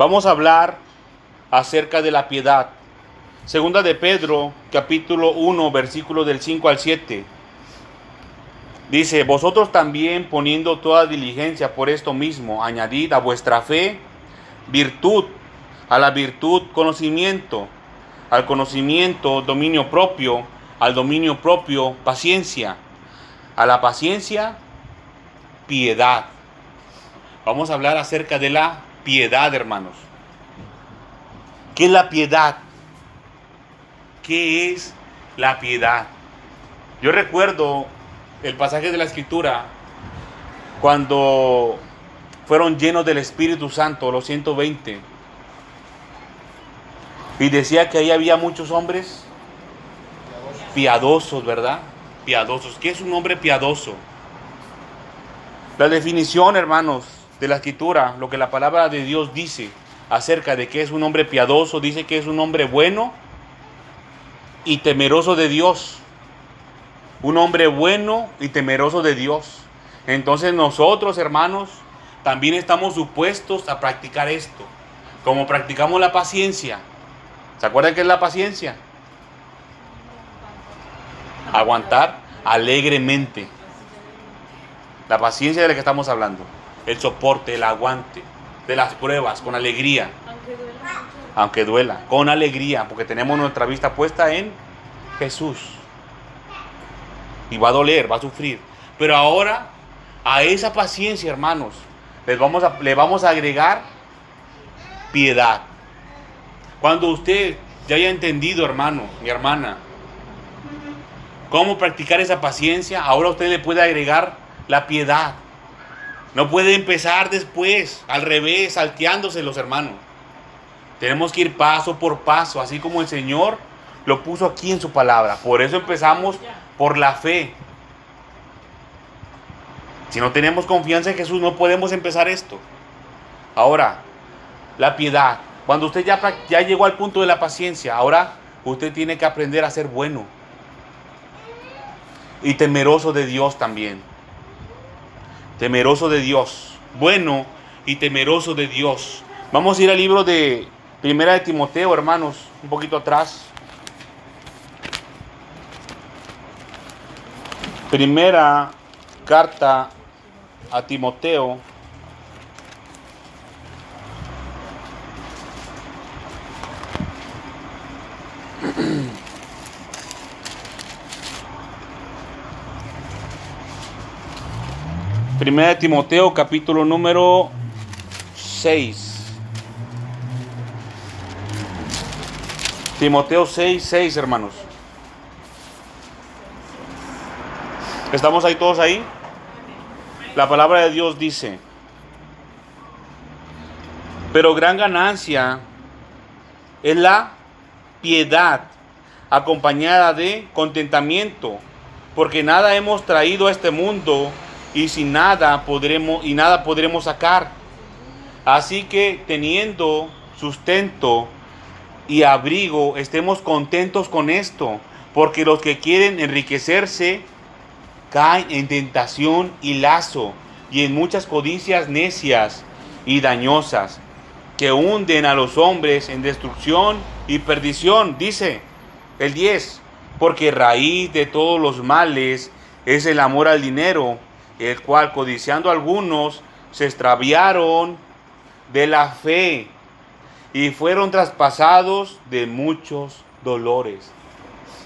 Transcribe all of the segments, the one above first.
Vamos a hablar acerca de la piedad. Segunda de Pedro, capítulo 1, versículo del 5 al 7. Dice, vosotros también poniendo toda diligencia por esto mismo, añadid a vuestra fe virtud, a la virtud conocimiento, al conocimiento dominio propio, al dominio propio paciencia, a la paciencia piedad. Vamos a hablar acerca de la piedad, hermanos. ¿Qué es la piedad? ¿Qué es la piedad? Yo recuerdo el pasaje de la escritura cuando fueron llenos del Espíritu Santo, los 120. Y decía que ahí había muchos hombres piadosos, ¿verdad? Piadosos. ¿Qué es un hombre piadoso? La definición, hermanos, de la escritura, lo que la palabra de Dios dice acerca de que es un hombre piadoso, dice que es un hombre bueno y temeroso de Dios. Un hombre bueno y temeroso de Dios. Entonces nosotros, hermanos, también estamos supuestos a practicar esto. Como practicamos la paciencia. ¿Se acuerdan qué es la paciencia? Aguantar alegremente. La paciencia de la que estamos hablando. El soporte, el aguante de las pruebas con alegría. Aunque duela. Aunque duela, con alegría, porque tenemos nuestra vista puesta en Jesús. Y va a doler, va a sufrir. Pero ahora, a esa paciencia, hermanos, les vamos a, le vamos a agregar piedad. Cuando usted ya haya entendido, hermano, mi hermana, cómo practicar esa paciencia, ahora usted le puede agregar la piedad. No puede empezar después, al revés, salteándose los hermanos. Tenemos que ir paso por paso, así como el Señor lo puso aquí en su palabra. Por eso empezamos por la fe. Si no tenemos confianza en Jesús, no podemos empezar esto. Ahora, la piedad. Cuando usted ya, ya llegó al punto de la paciencia, ahora usted tiene que aprender a ser bueno. Y temeroso de Dios también temeroso de Dios, bueno y temeroso de Dios. Vamos a ir al libro de Primera de Timoteo, hermanos, un poquito atrás. Primera carta a Timoteo. Primera de Timoteo capítulo número 6. Timoteo 6, 6 hermanos. ¿Estamos ahí todos ahí? La palabra de Dios dice, pero gran ganancia es la piedad acompañada de contentamiento, porque nada hemos traído a este mundo y sin nada podremos y nada podremos sacar. Así que teniendo sustento y abrigo, estemos contentos con esto, porque los que quieren enriquecerse caen en tentación y lazo y en muchas codicias necias y dañosas que hunden a los hombres en destrucción y perdición, dice el 10, porque raíz de todos los males es el amor al dinero el cual codiciando algunos se extraviaron de la fe y fueron traspasados de muchos dolores.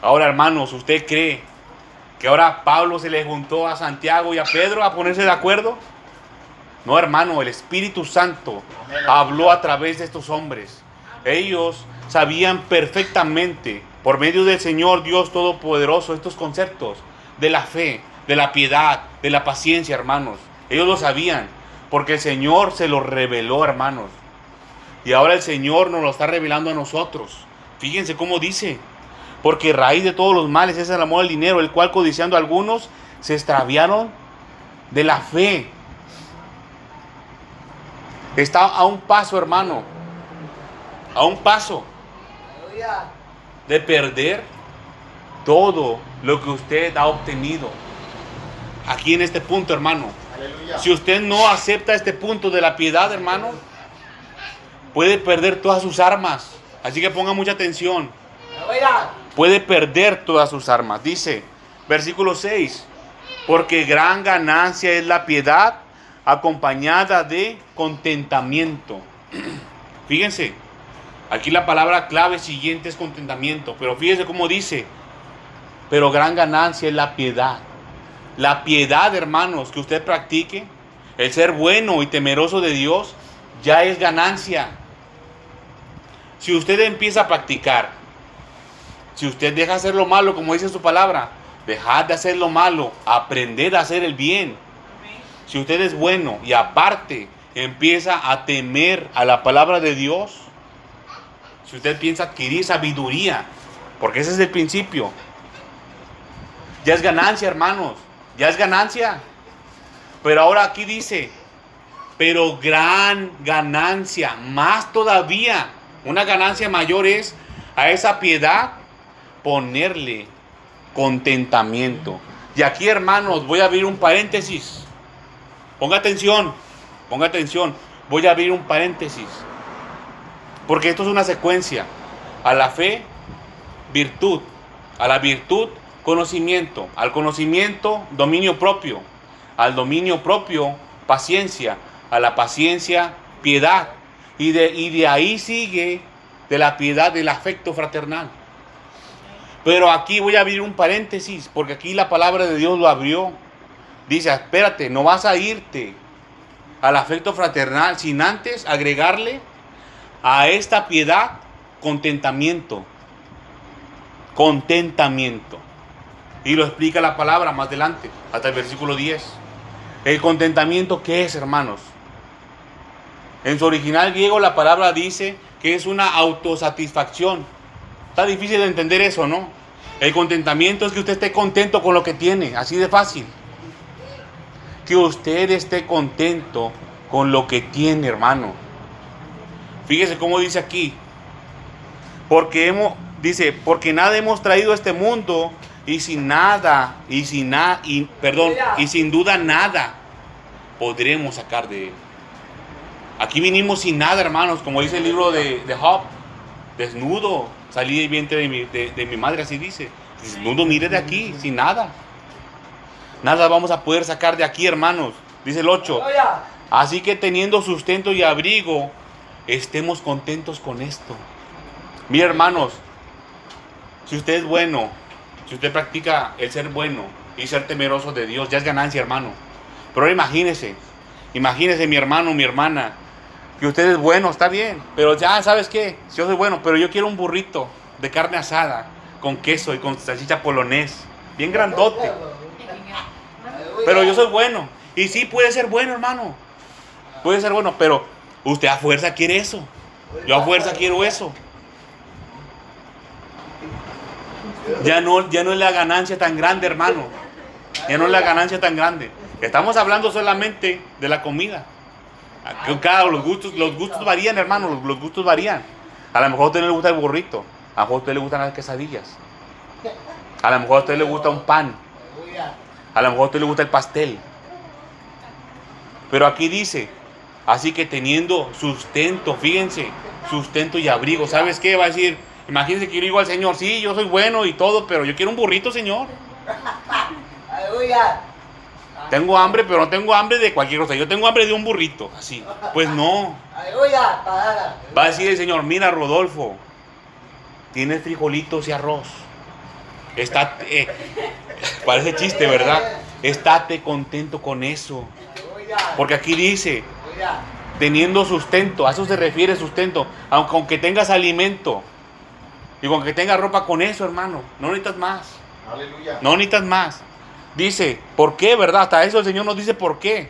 Ahora, hermanos, ¿usted cree que ahora Pablo se le juntó a Santiago y a Pedro a ponerse de acuerdo? No, hermano, el Espíritu Santo habló a través de estos hombres. Ellos sabían perfectamente, por medio del Señor Dios Todopoderoso, estos conceptos de la fe, de la piedad, de la paciencia, hermanos. Ellos lo sabían, porque el Señor se lo reveló, hermanos. Y ahora el Señor nos lo está revelando a nosotros. Fíjense cómo dice, porque raíz de todos los males es el amor al dinero, el cual codiciando a algunos se extraviaron de la fe. Está a un paso, hermano, a un paso de perder todo lo que usted ha obtenido aquí en este punto, hermano. Si usted no acepta este punto de la piedad, hermano, puede perder todas sus armas. Así que ponga mucha atención. Puede perder todas sus armas. Dice, versículo 6, porque gran ganancia es la piedad acompañada de contentamiento. Fíjense, aquí la palabra clave siguiente es contentamiento, pero fíjense cómo dice, pero gran ganancia es la piedad. La piedad, hermanos, que usted practique, el ser bueno y temeroso de Dios, ya es ganancia. Si usted empieza a practicar, si usted deja hacer lo malo, como dice su palabra, dejar de hacer lo malo, aprender a hacer el bien. Si usted es bueno y aparte empieza a temer a la palabra de Dios, si usted piensa adquirir sabiduría, porque ese es el principio, ya es ganancia, hermanos, ya es ganancia. Pero ahora aquí dice, pero gran ganancia, más todavía, una ganancia mayor es a esa piedad ponerle contentamiento. Y aquí, hermanos, voy a abrir un paréntesis. Ponga atención, ponga atención. Voy a abrir un paréntesis. Porque esto es una secuencia. A la fe, virtud. A la virtud, conocimiento. Al conocimiento, dominio propio. Al dominio propio, paciencia a la paciencia, piedad. Y de, y de ahí sigue de la piedad del afecto fraternal. Pero aquí voy a abrir un paréntesis, porque aquí la palabra de Dios lo abrió. Dice, espérate, no vas a irte al afecto fraternal sin antes agregarle a esta piedad contentamiento. Contentamiento. Y lo explica la palabra más adelante, hasta el versículo 10. El contentamiento, ¿qué es, hermanos? En su original griego la palabra dice que es una autosatisfacción. Está difícil de entender eso, ¿no? El contentamiento es que usted esté contento con lo que tiene, así de fácil. Que usted esté contento con lo que tiene, hermano. Fíjese cómo dice aquí. Porque hemos, dice, porque nada hemos traído a este mundo y sin nada, y sin nada, y, perdón, y sin duda nada podremos sacar de él. Aquí vinimos sin nada, hermanos, como dice el libro de, de Job, desnudo, salí del vientre de mi, de, mi madre, así dice. Desnudo, mire de aquí, sin nada. Nada vamos a poder sacar de aquí, hermanos. Dice el 8. Así que teniendo sustento y abrigo, estemos contentos con esto. Mire, hermanos, si usted es bueno, si usted practica el ser bueno y ser temeroso de Dios, ya es ganancia, hermano. Pero imagínese, imagínese mi hermano, mi hermana, que usted es bueno, está bien, pero ya, ¿sabes qué? Si yo soy bueno, pero yo quiero un burrito de carne asada, con queso y con salchicha polonés, bien grandote. Pero yo soy bueno. Y sí, puede ser bueno, hermano. Puede ser bueno, pero usted a fuerza quiere eso. Yo a fuerza quiero eso. Ya no, ya no es la ganancia tan grande, hermano. Ya no es la ganancia tan grande. Estamos hablando solamente de la comida. Cada, los gustos, los gustos varían, hermano, los, gustos varían. A lo mejor a usted no le gusta el burrito, a lo mejor a usted le gustan las quesadillas. A lo mejor a usted le gusta un pan. A lo mejor a usted le gusta el pastel. Pero aquí dice, así que teniendo sustento, fíjense, sustento y abrigo. ¿Sabes qué? Va a decir, imagínense que yo digo al Señor, sí, yo soy bueno y todo, pero yo quiero un burrito, Señor. Aleluya. Tengo hambre, pero no tengo hambre de cualquier cosa. Yo tengo hambre de un burrito, así. Pues no. Va a decir el Señor, mira Rodolfo, tienes frijolitos y arroz. Está, eh, parece chiste, ¿verdad? Estate contento con eso. Porque aquí dice, teniendo sustento, a eso se refiere sustento, aunque tengas alimento y aunque tengas ropa con eso, hermano, no necesitas más. No necesitas más. Dice, ¿por qué, verdad? Hasta eso el Señor nos dice por qué.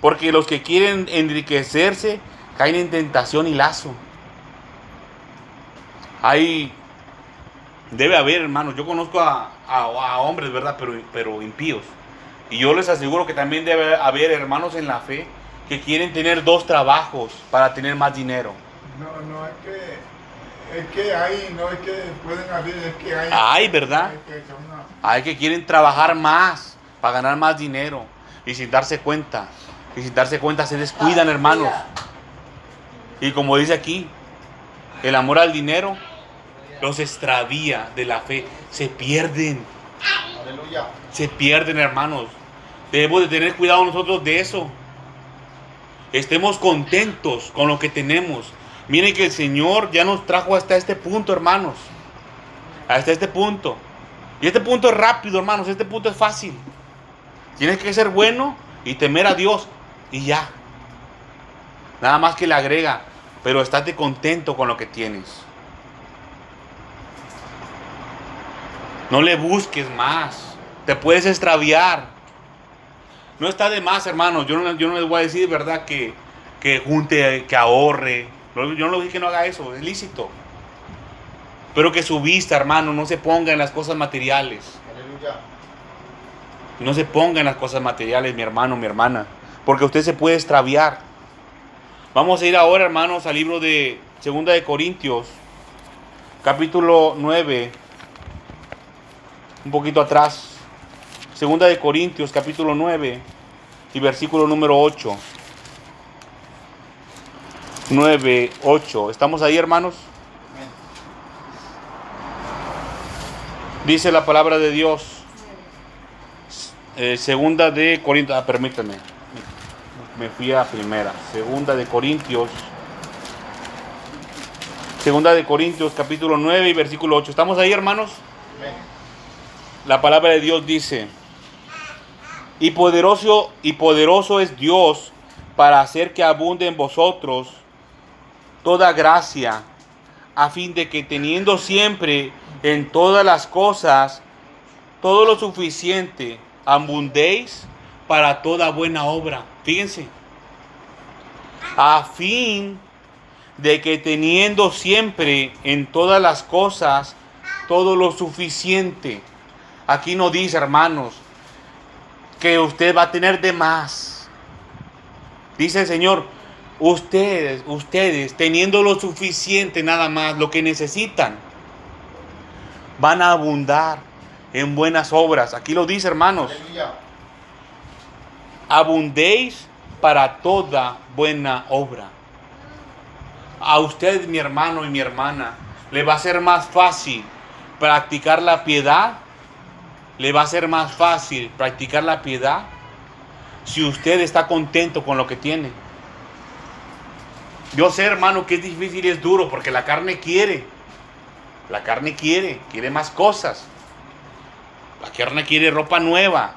Porque los que quieren enriquecerse caen en tentación y lazo. Hay, debe haber, hermanos, yo conozco a, hombres, ¿verdad? Pero, pero impíos. Y yo les aseguro que también debe haber hermanos en la fe que quieren tener dos trabajos para tener más dinero. No, no, es que es que hay, no es que pueden haber, es que hay. Hay, ¿verdad? Hay que, quieren trabajar más para ganar más dinero y sin darse cuenta. Y sin darse cuenta se descuidan, hermanos. Y como dice aquí, el amor al dinero los extravía de la fe. Se pierden. Aleluya. Se pierden, hermanos. Debemos de tener cuidado nosotros de eso. Estemos contentos con lo que tenemos. Miren que el Señor ya nos trajo hasta este punto, hermanos. Hasta este punto. Y este punto es rápido, hermanos. Este punto es fácil. Tienes que ser bueno y temer a Dios. Y ya. Nada más que le agrega. Pero estate contento con lo que tienes. No le busques más. Te puedes extraviar. No está de más, hermanos. Yo no, yo no les voy a decir, ¿verdad? Que, que junte, que ahorre. Yo no le dije que no haga eso. Es lícito. Pero que su vista, hermano, no se ponga en las cosas materiales. Aleluya. No se ponga en las cosas materiales, mi hermano, mi hermana. Porque usted se puede extraviar. Vamos a ir ahora, hermanos, al libro de Segunda de Corintios, capítulo 9, un poquito atrás. Segunda de Corintios, capítulo 9 y versículo número 8. 9, 8. ¿Estamos ahí, hermanos? Dice la palabra de Dios. Eh, segunda de Corintios. Ah, permítame. Me fui a primera. Segunda de Corintios. Segunda de Corintios, capítulo 9 y versículo 8. ¿Estamos ahí, hermanos? La palabra de Dios dice, y poderoso, y poderoso es Dios para hacer que abunde en vosotros toda gracia, a fin de que teniendo siempre en todas las cosas todo lo suficiente, abundéis para toda buena obra. Fíjense, a fin de que teniendo siempre en todas las cosas todo lo suficiente. Aquí no dice, hermanos, que usted va a tener de más. Dice el Señor, ustedes, ustedes, teniendo lo suficiente nada más, lo que necesitan, van a abundar en buenas obras. Aquí lo dice, hermanos, Aleluya. abundéis para toda buena obra. A usted, mi hermano y mi hermana, le va a ser más fácil practicar la piedad. Le va a ser más fácil practicar la piedad si usted está contento con lo que tiene. Yo sé, hermano, que es difícil y es duro porque la carne quiere. La carne quiere, quiere más cosas. La carne quiere ropa nueva,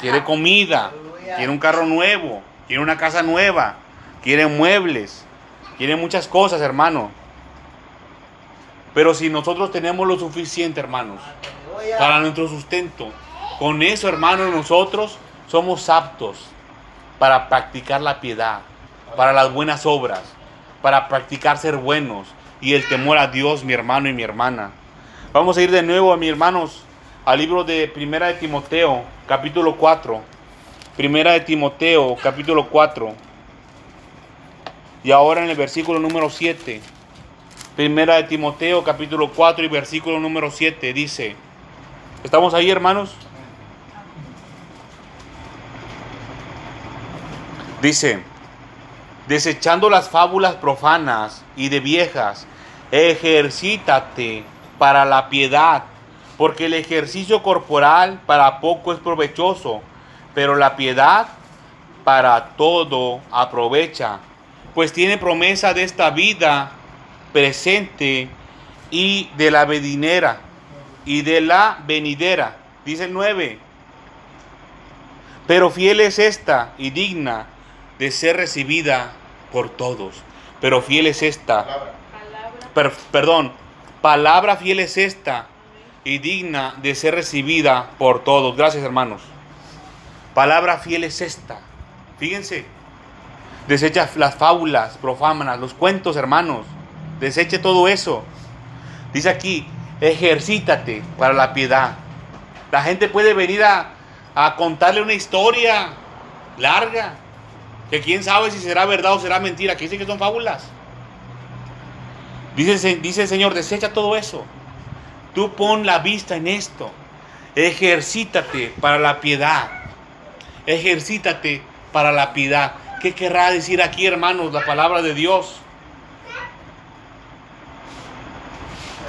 quiere comida, quiere un carro nuevo, quiere una casa nueva, quiere muebles, quiere muchas cosas, hermano. Pero si nosotros tenemos lo suficiente, hermanos, para nuestro sustento, con eso, hermanos, nosotros somos aptos para practicar la piedad, para las buenas obras, para practicar ser buenos y el temor a Dios, mi hermano y mi hermana. Vamos a ir de nuevo, mis hermanos, al libro de Primera de Timoteo, capítulo 4. Primera de Timoteo, capítulo 4. Y ahora en el versículo número 7. Primera de Timoteo, capítulo 4 y versículo número 7 dice, ¿estamos ahí hermanos? Dice, desechando las fábulas profanas y de viejas, ejercítate para la piedad, porque el ejercicio corporal para poco es provechoso, pero la piedad para todo aprovecha, pues tiene promesa de esta vida presente y de la venidera y de la venidera. Dice el 9. Pero fiel es esta y digna de ser recibida por todos. Pero fiel es esta. Palabra. per- perdón, palabra fiel es esta y digna de ser recibida por todos. Gracias, hermanos. Palabra fiel es esta. Fíjense. Desecha las fábulas profanas, los cuentos, hermanos. Deseche todo eso. Dice aquí, ejercítate para la piedad. La gente puede venir a, a contarle una historia larga, que quién sabe si será verdad o será mentira, que dicen que son fábulas. Dice, dice el Señor, desecha todo eso. Tú pon la vista en esto. Ejercítate para la piedad. Ejercítate para la piedad. ¿Qué querrá decir aquí, hermanos, la palabra de Dios?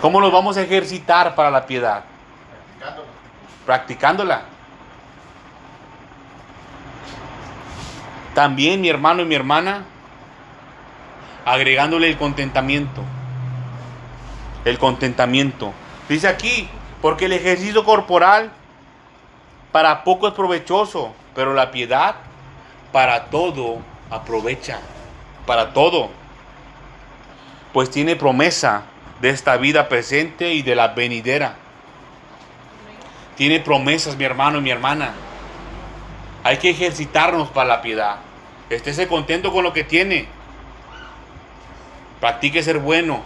¿Cómo nos vamos a ejercitar para la piedad? Practicándola. Practicándola. También mi hermano y mi hermana, agregándole el contentamiento. El contentamiento. Dice aquí, porque el ejercicio corporal para poco es provechoso, pero la piedad para todo aprovecha. Para todo. Pues tiene promesa de esta vida presente y de la venidera. Tiene promesas, mi hermano y mi hermana. Hay que ejercitarnos para la piedad. Estése contento con lo que tiene. Practique ser bueno.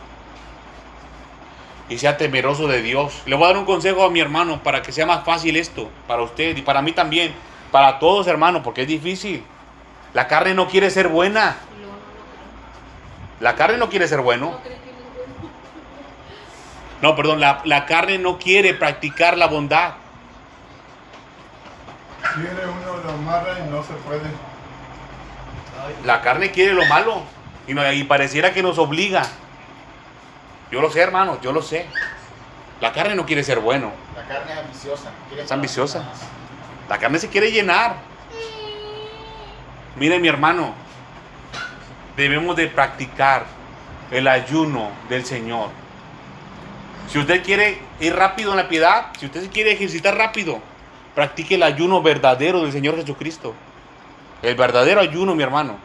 Y sea temeroso de Dios. Le voy a dar un consejo a mi hermano para que sea más fácil esto. Para usted y para mí también. Para todos, hermano, porque es difícil. La carne no quiere ser buena. La carne no quiere ser bueno. No, perdón, la, la carne no quiere practicar la bondad. Quiere uno lo amarra y no se puede. La carne quiere lo malo. Y, no- y pareciera que nos obliga. Yo lo sé, hermano, yo lo sé. La carne no quiere ser bueno. La carne es ambiciosa. Es ambiciosa. La carne se quiere llenar. Mire mi hermano, debemos de practicar el ayuno del Señor. Si usted quiere ir rápido en la piedad, si usted se quiere ejercitar rápido, practique el ayuno verdadero del Señor Jesucristo. El verdadero ayuno, mi hermano.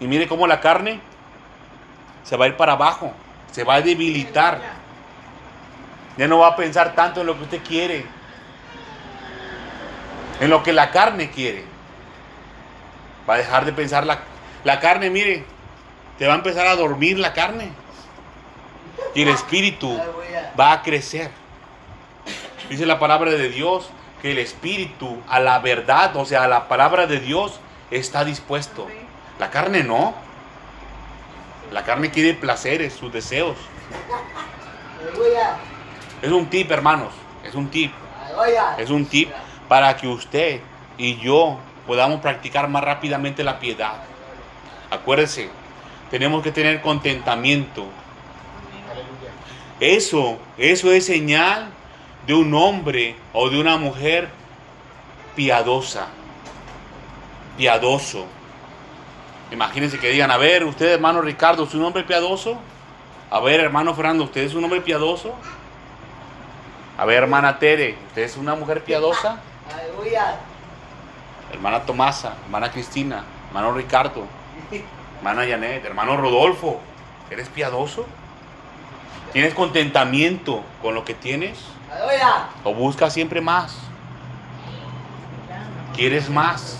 Y mire cómo la carne se va a ir para abajo, se va a debilitar. Ya no va a pensar tanto en lo que usted quiere, en lo que la carne quiere. Va a dejar de pensar la, la carne, mire, te va a empezar a dormir la carne. Y el espíritu va a crecer. Dice la palabra de Dios que el espíritu a la verdad, o sea, a la palabra de Dios, está dispuesto. La carne no. La carne quiere placeres, sus deseos. Es un tip, hermanos. Es un tip. Es un tip para que usted y yo podamos practicar más rápidamente la piedad. Acuérdese, tenemos que tener contentamiento. Eso, eso es señal de un hombre o de una mujer piadosa. Piadoso. Imagínense que digan, a ver, usted hermano Ricardo, ¿es un hombre piadoso? A ver, hermano Fernando, ¿usted es un hombre piadoso? A ver, hermana Tere, ¿usted es una mujer piadosa? Hermana Tomasa, hermana Cristina, hermano Ricardo, hermana Janet, hermano Rodolfo, ¿eres piadoso? ¿Tienes contentamiento con lo que tienes? ¿O buscas siempre más? ¿Quieres más?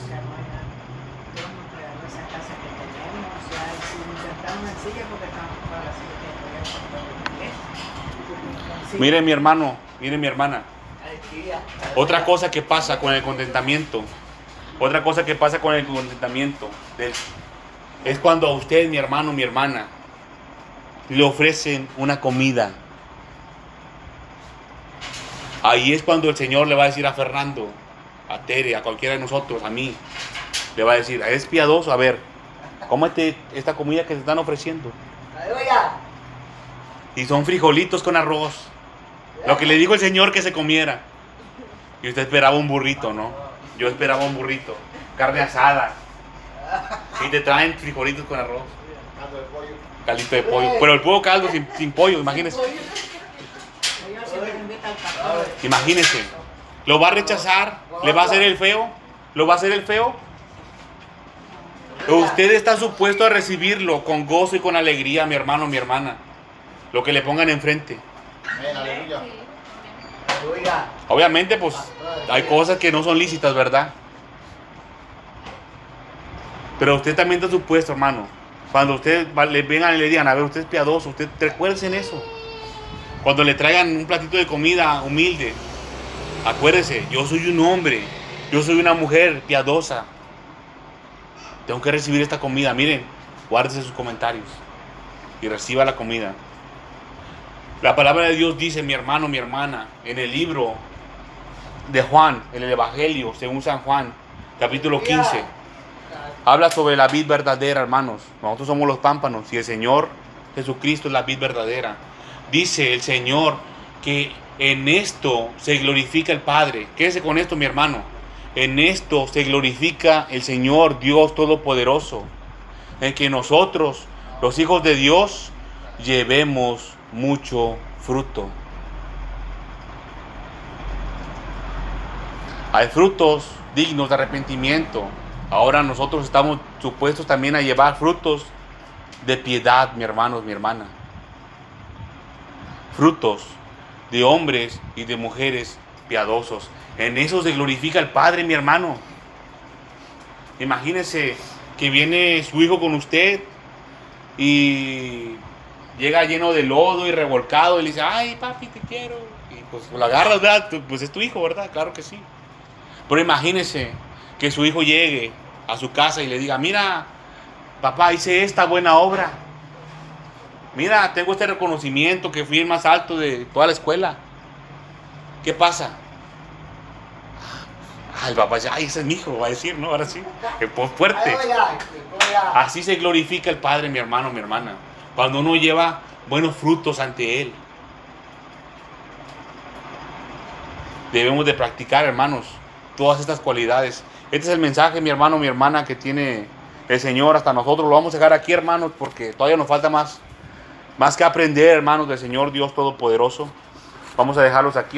Mire mi hermano, mire mi hermana. Otra cosa que pasa con el contentamiento, otra cosa que pasa con el contentamiento es cuando a usted, mi hermano, mi hermana, le ofrecen una comida. Ahí es cuando el Señor le va a decir a Fernando, a Tere, a cualquiera de nosotros, a mí, le va a decir, es piadoso, a ver, cómete esta comida que te están ofreciendo. Y son frijolitos con arroz. Lo que le dijo el Señor que se comiera. Y usted esperaba un burrito, ¿no? Yo esperaba un burrito. Carne asada. Y te traen frijolitos con arroz. Caldo de pollo. Caldito de pollo. Pero el pollo caldo sin, sin pollo, imagínese. Imagínese. ¿Lo va a rechazar? ¿Le va a hacer el feo? ¿Lo va a hacer el feo? Usted está supuesto a recibirlo con gozo y con alegría, mi hermano, mi hermana. Lo que le pongan enfrente. Amén, aleluya. Obviamente, pues hay cosas que no son lícitas, ¿verdad? Pero usted también está supuesto, hermano. Cuando usted va- le vengan y le digan, a ver, usted es piadoso, usted recuérdese en eso. Cuando le traigan un platito de comida humilde, acuérdese, yo soy un hombre, yo soy una mujer piadosa. Tengo que recibir esta comida. Miren, guárdese sus comentarios y reciba la comida. La palabra de Dios dice, mi hermano, mi hermana, en el libro de Juan, en el Evangelio, según San Juan, capítulo 15, habla sobre la vid verdadera, hermanos. Nosotros somos los pámpanos y el Señor Jesucristo es la vid verdadera. Dice el Señor que en esto se glorifica el Padre. Quédese con esto, mi hermano. En esto se glorifica el Señor Dios Todopoderoso. En que nosotros, los hijos de Dios, llevemos mucho fruto. Hay frutos dignos de arrepentimiento. Ahora nosotros estamos supuestos también a llevar frutos de piedad, mi hermano, mi hermana. Frutos de hombres y de mujeres piadosos. En eso se glorifica el Padre, mi hermano. Imagínese que viene su hijo con usted y llega lleno de lodo y revolcado y le dice, ay papi, te quiero. Y pues lo agarras, ¿verdad? Pues es tu hijo, ¿verdad? Claro que sí. Pero imagínese que su hijo llegue a su casa y le diga, mira, papá, hice esta buena obra. Mira, tengo este reconocimiento que fui el más alto de toda la escuela. ¿Qué pasa? Ah, el papá dice, ay, ese es mi hijo, va a decir, ¿no? Ahora sí. Pues fuerte. Así se glorifica el Padre, mi hermano, mi hermana. Cuando uno lleva buenos frutos ante Él. Debemos de practicar, hermanos, todas estas cualidades. Este es el mensaje, mi hermano, mi hermana, que tiene el Señor hasta nosotros. Lo vamos a dejar aquí, hermanos, porque todavía nos falta más, más que aprender, hermanos, del Señor Dios Todopoderoso. Vamos a dejarlos aquí.